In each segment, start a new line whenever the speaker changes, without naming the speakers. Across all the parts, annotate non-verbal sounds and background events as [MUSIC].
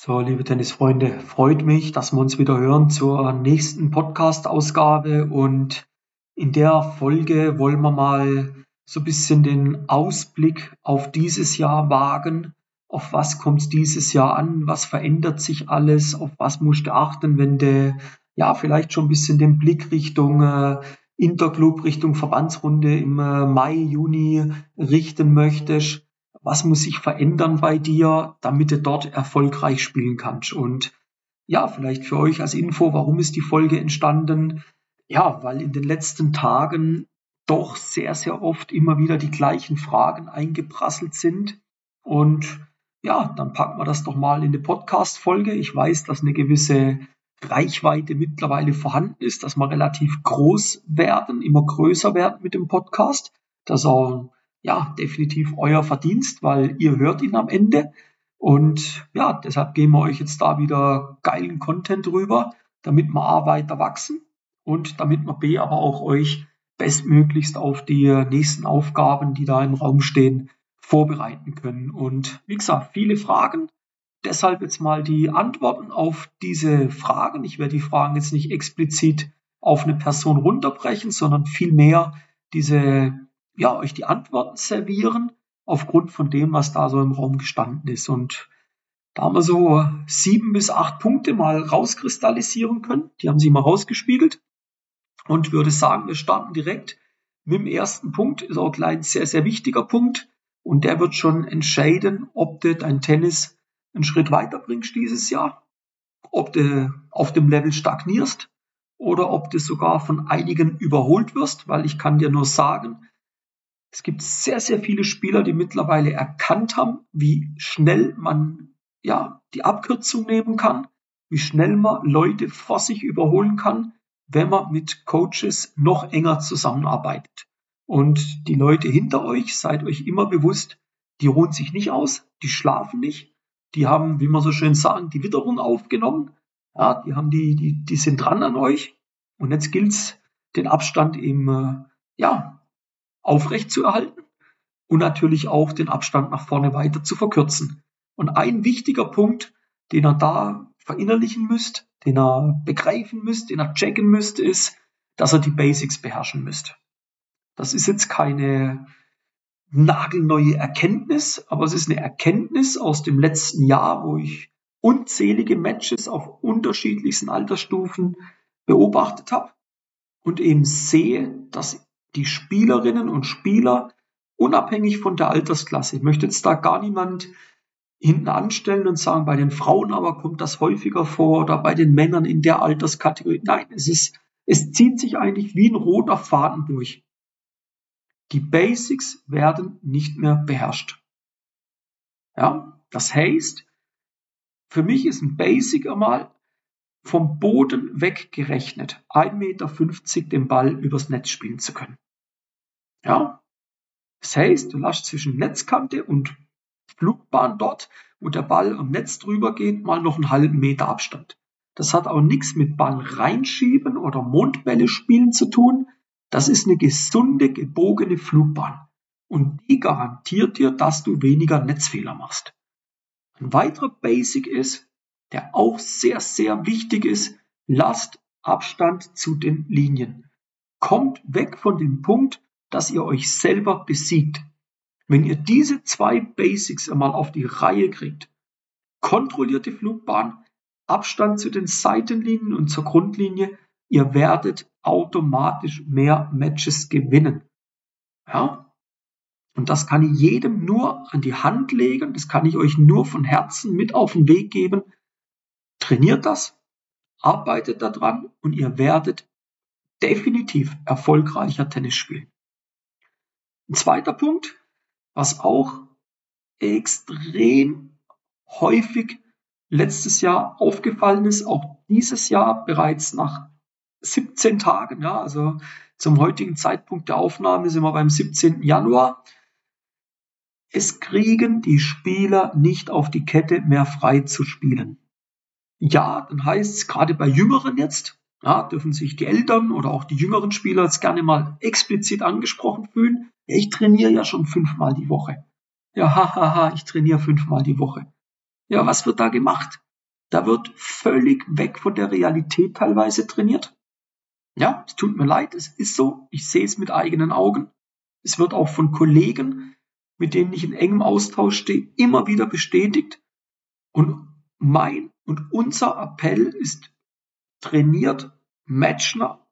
So, liebe Tennisfreunde, freut mich, dass wir uns wieder hören zur nächsten Podcast-Ausgabe und in der Folge wollen wir mal so ein bisschen den Ausblick auf dieses Jahr wagen. Auf was kommt es dieses Jahr an? Was verändert sich alles? Auf was musst du achten, wenn du ja vielleicht schon ein bisschen den Blick Richtung äh, Interclub, Richtung Verbandsrunde im äh, Mai, Juni richten möchtest? Was muss sich verändern bei dir, damit du dort erfolgreich spielen kannst. Und ja, vielleicht für euch als Info, warum ist die Folge entstanden? Ja, weil in den letzten Tagen doch sehr, sehr oft immer wieder die gleichen Fragen eingeprasselt sind. Und ja, dann packen wir das doch mal in eine Podcast-Folge. Ich weiß, dass eine gewisse Reichweite mittlerweile vorhanden ist, dass wir relativ groß werden, immer größer werden mit dem Podcast, dass auch ja, definitiv euer Verdienst, weil ihr hört ihn am Ende. Und ja, deshalb geben wir euch jetzt da wieder geilen Content rüber, damit wir A weiter wachsen und damit wir B aber auch euch bestmöglichst auf die nächsten Aufgaben, die da im Raum stehen, vorbereiten können. Und wie gesagt, viele Fragen. Deshalb jetzt mal die Antworten auf diese Fragen. Ich werde die Fragen jetzt nicht explizit auf eine Person runterbrechen, sondern vielmehr diese ja, euch die Antworten servieren aufgrund von dem, was da so im Raum gestanden ist. Und da haben wir so sieben bis acht Punkte mal rauskristallisieren können. Die haben sie mal rausgespiegelt. Und würde sagen, wir starten direkt mit dem ersten Punkt. Ist auch gleich ein sehr, sehr wichtiger Punkt. Und der wird schon entscheiden, ob du dein Tennis einen Schritt weiterbringst dieses Jahr, ob du auf dem Level stagnierst oder ob du sogar von einigen überholt wirst, weil ich kann dir nur sagen, es gibt sehr, sehr viele Spieler, die mittlerweile erkannt haben, wie schnell man ja die Abkürzung nehmen kann, wie schnell man Leute vor sich überholen kann, wenn man mit Coaches noch enger zusammenarbeitet. Und die Leute hinter euch, seid euch immer bewusst, die ruhen sich nicht aus, die schlafen nicht, die haben, wie man so schön sagen, die Witterung aufgenommen. Ja, die haben die, die, die sind dran an euch. Und jetzt gilt's, den Abstand eben, äh, ja, aufrecht zu erhalten und natürlich auch den Abstand nach vorne weiter zu verkürzen. Und ein wichtiger Punkt, den er da verinnerlichen müsst, den er begreifen müsst, den er checken müsst, ist, dass er die Basics beherrschen müsst. Das ist jetzt keine nagelneue Erkenntnis, aber es ist eine Erkenntnis aus dem letzten Jahr, wo ich unzählige Matches auf unterschiedlichsten Altersstufen beobachtet habe und eben sehe, dass die Spielerinnen und Spieler unabhängig von der Altersklasse. Ich möchte jetzt da gar niemand hinten anstellen und sagen, bei den Frauen aber kommt das häufiger vor oder bei den Männern in der Alterskategorie. Nein, es ist, es zieht sich eigentlich wie ein roter Faden durch. Die Basics werden nicht mehr beherrscht. Ja, das heißt, für mich ist ein Basic einmal vom Boden weggerechnet 1,50 Meter den Ball übers Netz spielen zu können. Ja? Das heißt, du lässt zwischen Netzkante und Flugbahn dort, wo der Ball am Netz drüber geht, mal noch einen halben Meter Abstand. Das hat auch nichts mit Ball reinschieben oder Mondbälle spielen zu tun. Das ist eine gesunde, gebogene Flugbahn. Und die garantiert dir, dass du weniger Netzfehler machst. Ein weiterer Basic ist, der auch sehr, sehr wichtig ist, lasst Abstand zu den Linien. Kommt weg von dem Punkt, dass ihr euch selber besiegt. Wenn ihr diese zwei Basics einmal auf die Reihe kriegt, kontrollierte Flugbahn, Abstand zu den Seitenlinien und zur Grundlinie, ihr werdet automatisch mehr Matches gewinnen. Ja? Und das kann ich jedem nur an die Hand legen, das kann ich euch nur von Herzen mit auf den Weg geben. Trainiert das, arbeitet daran und ihr werdet definitiv erfolgreicher Tennis spielen. Ein zweiter Punkt, was auch extrem häufig letztes Jahr aufgefallen ist, auch dieses Jahr bereits nach 17 Tagen, ja, also zum heutigen Zeitpunkt der Aufnahme sind wir beim 17. Januar. Es kriegen die Spieler nicht auf die Kette, mehr frei zu spielen. Ja, dann heißt es gerade bei Jüngeren jetzt, ja, dürfen sich die Eltern oder auch die jüngeren Spieler jetzt gerne mal explizit angesprochen fühlen. Ja, ich trainiere ja schon fünfmal die Woche. Ja, hahaha, ich trainiere fünfmal die Woche. Ja, was wird da gemacht? da wird völlig weg von der Realität teilweise trainiert. Ja, es tut mir leid, es ist so, ich sehe es mit eigenen Augen. Es wird auch von Kollegen, mit denen ich in engem Austausch stehe, immer wieder bestätigt. Und mein und unser Appell ist, trainiert Matchner,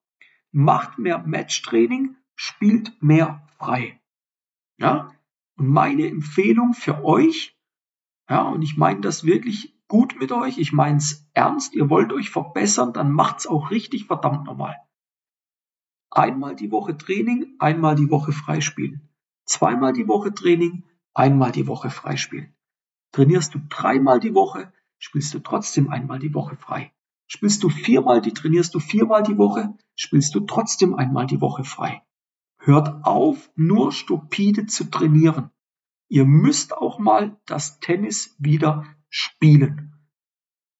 macht mehr Matchtraining, spielt mehr frei. Ja, und meine Empfehlung für euch, ja, und ich meine das wirklich gut mit euch, ich meine es ernst, ihr wollt euch verbessern, dann macht's auch richtig verdammt normal. Einmal die Woche Training, einmal die Woche freispielen. Zweimal die Woche Training, einmal die Woche freispielen. Trainierst du dreimal die Woche, spielst du trotzdem einmal die Woche frei. Spielst du viermal, die trainierst du viermal die Woche, spielst du trotzdem einmal die Woche frei. Hört auf, nur stupide zu trainieren. Ihr müsst auch mal das Tennis wieder spielen.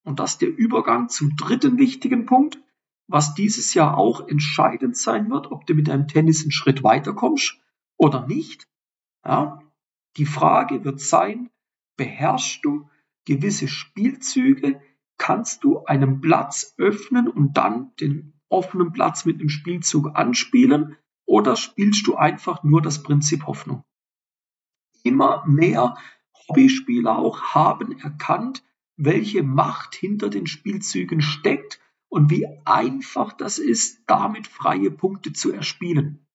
Und das ist der Übergang zum dritten wichtigen Punkt, was dieses Jahr auch entscheidend sein wird, ob du mit deinem Tennis einen Schritt weiterkommst oder nicht. Ja, die Frage wird sein, beherrschst du gewisse Spielzüge, kannst du einen Platz öffnen und dann den offenen Platz mit einem Spielzug anspielen oder spielst du einfach nur das Prinzip Hoffnung? Immer mehr Hobbyspieler auch haben erkannt, welche Macht hinter den Spielzügen steckt und wie einfach das ist, damit freie Punkte zu erspielen.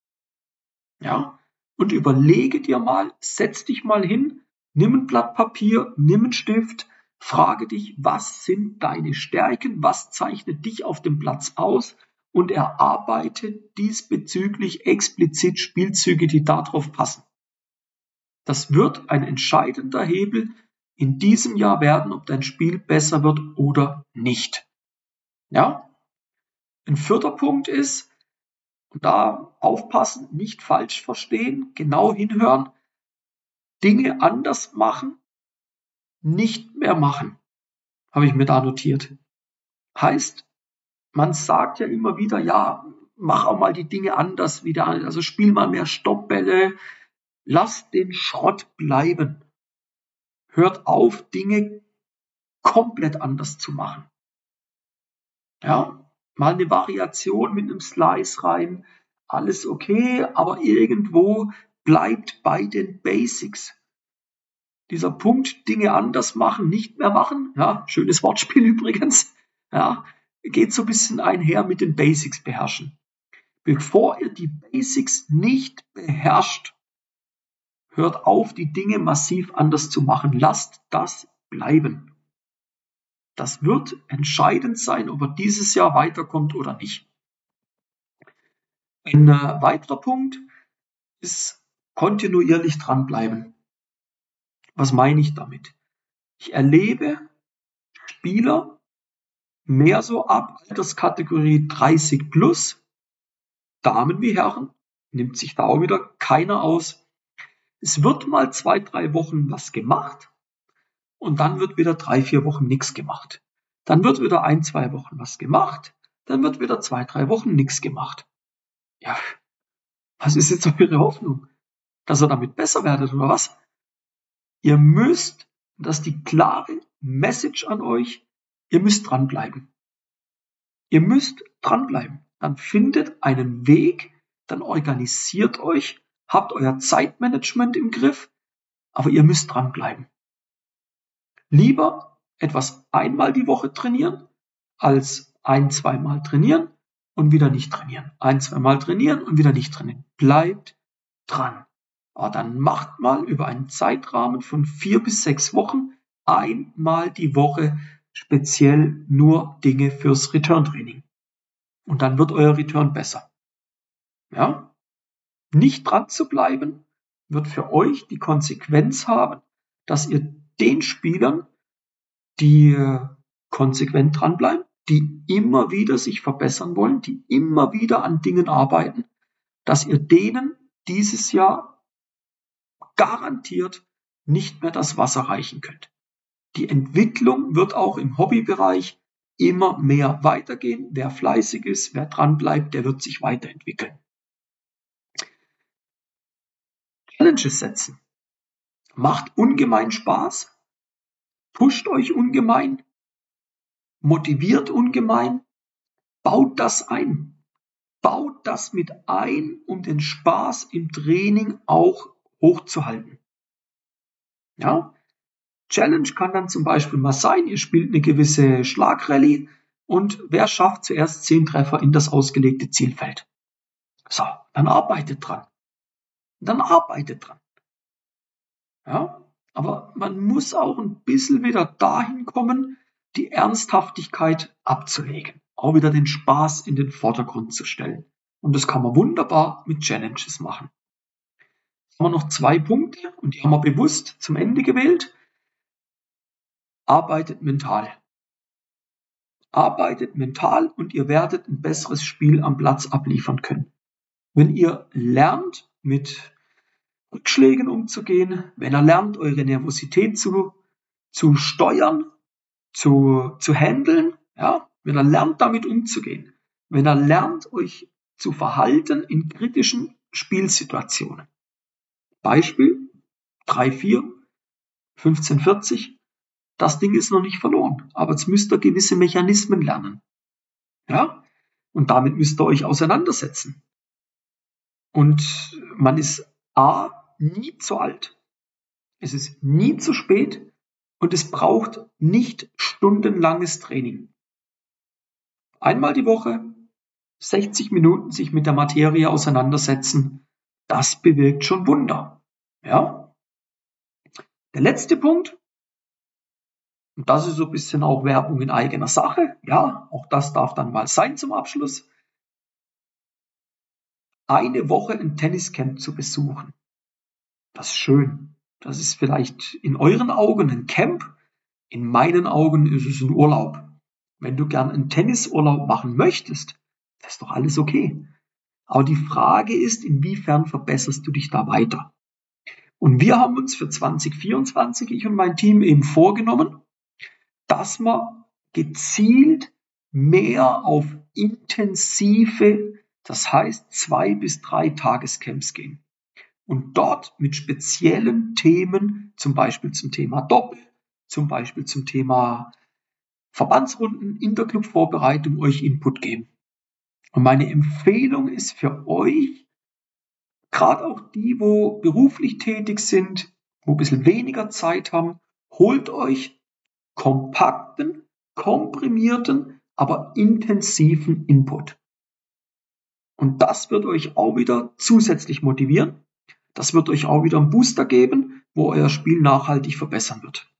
Ja, und überlege dir mal, setz dich mal hin, nimm ein Blatt Papier, nimm einen Stift, frage dich, was sind deine Stärken, was zeichnet dich auf dem Platz aus und erarbeite diesbezüglich explizit Spielzüge, die darauf passen. Das wird ein entscheidender Hebel in diesem Jahr werden, ob dein Spiel besser wird oder nicht. Ja? Ein vierter Punkt ist, da aufpassen, nicht falsch verstehen, genau hinhören, Dinge anders machen, nicht mehr machen, habe ich mir da notiert. Heißt, man sagt ja immer wieder, ja, mach auch mal die Dinge anders wieder, also spiel mal mehr Stoppbälle, lass den Schrott bleiben. Hört auf, Dinge komplett anders zu machen. Ja, mal eine Variation mit einem Slice rein, alles okay, aber irgendwo bleibt bei den Basics. Dieser Punkt, Dinge anders machen, nicht mehr machen, ja, schönes Wortspiel [LAUGHS] übrigens, ja, geht so ein bisschen einher mit den Basics beherrschen. Bevor ihr die Basics nicht beherrscht, hört auf, die Dinge massiv anders zu machen. Lasst das bleiben. Das wird entscheidend sein, ob er dieses Jahr weiterkommt oder nicht. Ein äh, weiterer Punkt ist kontinuierlich dranbleiben. Was meine ich damit? Ich erlebe Spieler mehr so ab Alterskategorie 30 plus, Damen wie Herren, nimmt sich da auch wieder keiner aus. Es wird mal zwei, drei Wochen was gemacht und dann wird wieder drei, vier Wochen nichts gemacht. Dann wird wieder ein, zwei Wochen was gemacht, dann wird wieder zwei, drei Wochen nichts gemacht. Ja, was ist jetzt eure Hoffnung? Dass ihr damit besser werdet oder was? Ihr müsst, das ist die klare Message an euch, ihr müsst dranbleiben. Ihr müsst dranbleiben. Dann findet einen Weg, dann organisiert euch, habt euer Zeitmanagement im Griff, aber ihr müsst dranbleiben. Lieber etwas einmal die Woche trainieren, als ein, zweimal trainieren und wieder nicht trainieren. Ein, zweimal trainieren und wieder nicht trainieren. Bleibt dran. Aber dann macht mal über einen Zeitrahmen von vier bis sechs Wochen einmal die Woche speziell nur Dinge fürs Return-Training. Und dann wird euer Return besser. Ja? Nicht dran zu bleiben, wird für euch die Konsequenz haben, dass ihr den Spielern, die konsequent dranbleiben, die immer wieder sich verbessern wollen, die immer wieder an Dingen arbeiten, dass ihr denen dieses Jahr garantiert nicht mehr das Wasser reichen könnt. Die Entwicklung wird auch im Hobbybereich immer mehr weitergehen. Wer fleißig ist, wer dranbleibt, der wird sich weiterentwickeln. Challenges setzen. Macht ungemein Spaß, pusht euch ungemein, motiviert ungemein. Baut das ein. Baut das mit ein, um den Spaß im Training auch hochzuhalten. Ja? Challenge kann dann zum Beispiel mal sein, ihr spielt eine gewisse Schlagrallye und wer schafft zuerst zehn Treffer in das ausgelegte Zielfeld? So, dann arbeitet dran. Dann arbeitet dran. Ja, aber man muss auch ein bisschen wieder dahin kommen, die Ernsthaftigkeit abzulegen. Auch wieder den Spaß in den Vordergrund zu stellen. Und das kann man wunderbar mit Challenges machen. Haben wir noch zwei Punkte und die haben wir bewusst zum Ende gewählt. Arbeitet mental. Arbeitet mental und ihr werdet ein besseres Spiel am Platz abliefern können. Wenn ihr lernt, mit Rückschlägen umzugehen, wenn ihr lernt, eure Nervosität zu, zu steuern, zu, zu handeln, ja, wenn ihr lernt, damit umzugehen, wenn ihr lernt, euch zu verhalten in kritischen Spielsituationen. Beispiel 3, 4, 15, 40. Das Ding ist noch nicht verloren, aber jetzt müsst ihr gewisse Mechanismen lernen. Ja? Und damit müsst ihr euch auseinandersetzen. Und man ist A, nie zu alt. Es ist nie zu spät und es braucht nicht stundenlanges Training. Einmal die Woche 60 Minuten sich mit der Materie auseinandersetzen, das bewirkt schon Wunder. Ja? Der letzte Punkt, und das ist so ein bisschen auch Werbung in eigener Sache, ja, auch das darf dann mal sein zum Abschluss, eine Woche ein Tenniscamp zu besuchen. Das ist schön. Das ist vielleicht in euren Augen ein Camp, in meinen Augen ist es ein Urlaub. Wenn du gern einen Tennisurlaub machen möchtest, das ist doch alles okay. Aber die Frage ist, inwiefern verbesserst du dich da weiter? Und wir haben uns für 2024, ich und mein Team eben vorgenommen, dass wir gezielt mehr auf intensive, das heißt zwei bis drei Tagescamps gehen und dort mit speziellen Themen, zum Beispiel zum Thema Doppel, zum Beispiel zum Thema Verbandsrunden, Interclub-Vorbereitung euch Input geben. Und meine Empfehlung ist für euch, gerade auch die, wo beruflich tätig sind, wo ein bisschen weniger Zeit haben, holt euch kompakten, komprimierten, aber intensiven Input. Und das wird euch auch wieder zusätzlich motivieren, das wird euch auch wieder einen Booster geben, wo euer Spiel nachhaltig verbessern wird.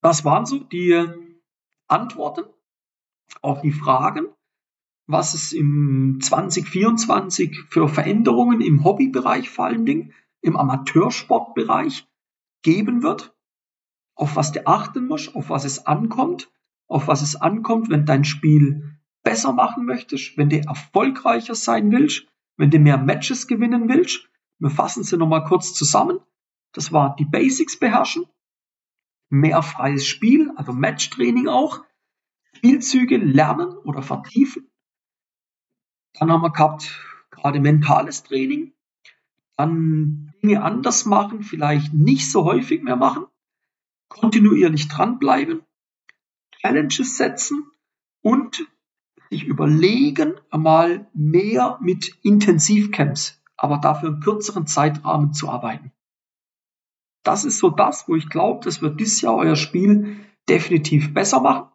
Das waren so die Antworten auf die Fragen, was es im 2024 für Veränderungen im Hobbybereich vor allen Dingen, im Amateursportbereich geben wird, auf was du achten musst, auf was es ankommt, auf was es ankommt, wenn dein Spiel besser machen möchtest, wenn du erfolgreicher sein willst, wenn du mehr Matches gewinnen willst, wir fassen sie nochmal kurz zusammen. Das war die Basics beherrschen, mehr freies Spiel, also Matchtraining auch, Spielzüge lernen oder vertiefen. Dann haben wir gehabt gerade mentales Training, dann Dinge anders machen, vielleicht nicht so häufig mehr machen, kontinuierlich dranbleiben, Challenges setzen und sich überlegen, einmal mehr mit Intensivcamps aber dafür im kürzeren Zeitrahmen zu arbeiten. Das ist so das, wo ich glaube, das wird dieses Jahr euer Spiel definitiv besser machen.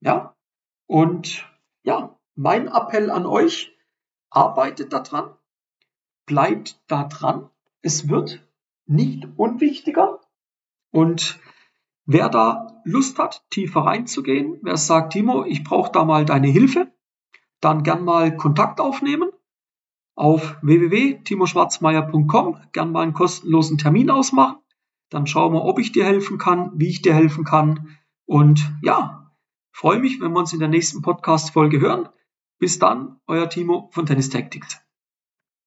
Ja, und ja, mein Appell an euch, arbeitet daran, bleibt da dran. Es wird nicht unwichtiger. Und wer da Lust hat, tiefer reinzugehen, wer sagt, Timo, ich brauche da mal deine Hilfe, dann gern mal Kontakt aufnehmen auf www.timoschwarzmeier.com gern mal einen kostenlosen Termin ausmachen. Dann schauen wir, ob ich dir helfen kann, wie ich dir helfen kann. Und ja, freue mich, wenn wir uns in der nächsten Podcast-Folge hören. Bis dann, euer Timo von Tennis Tactics.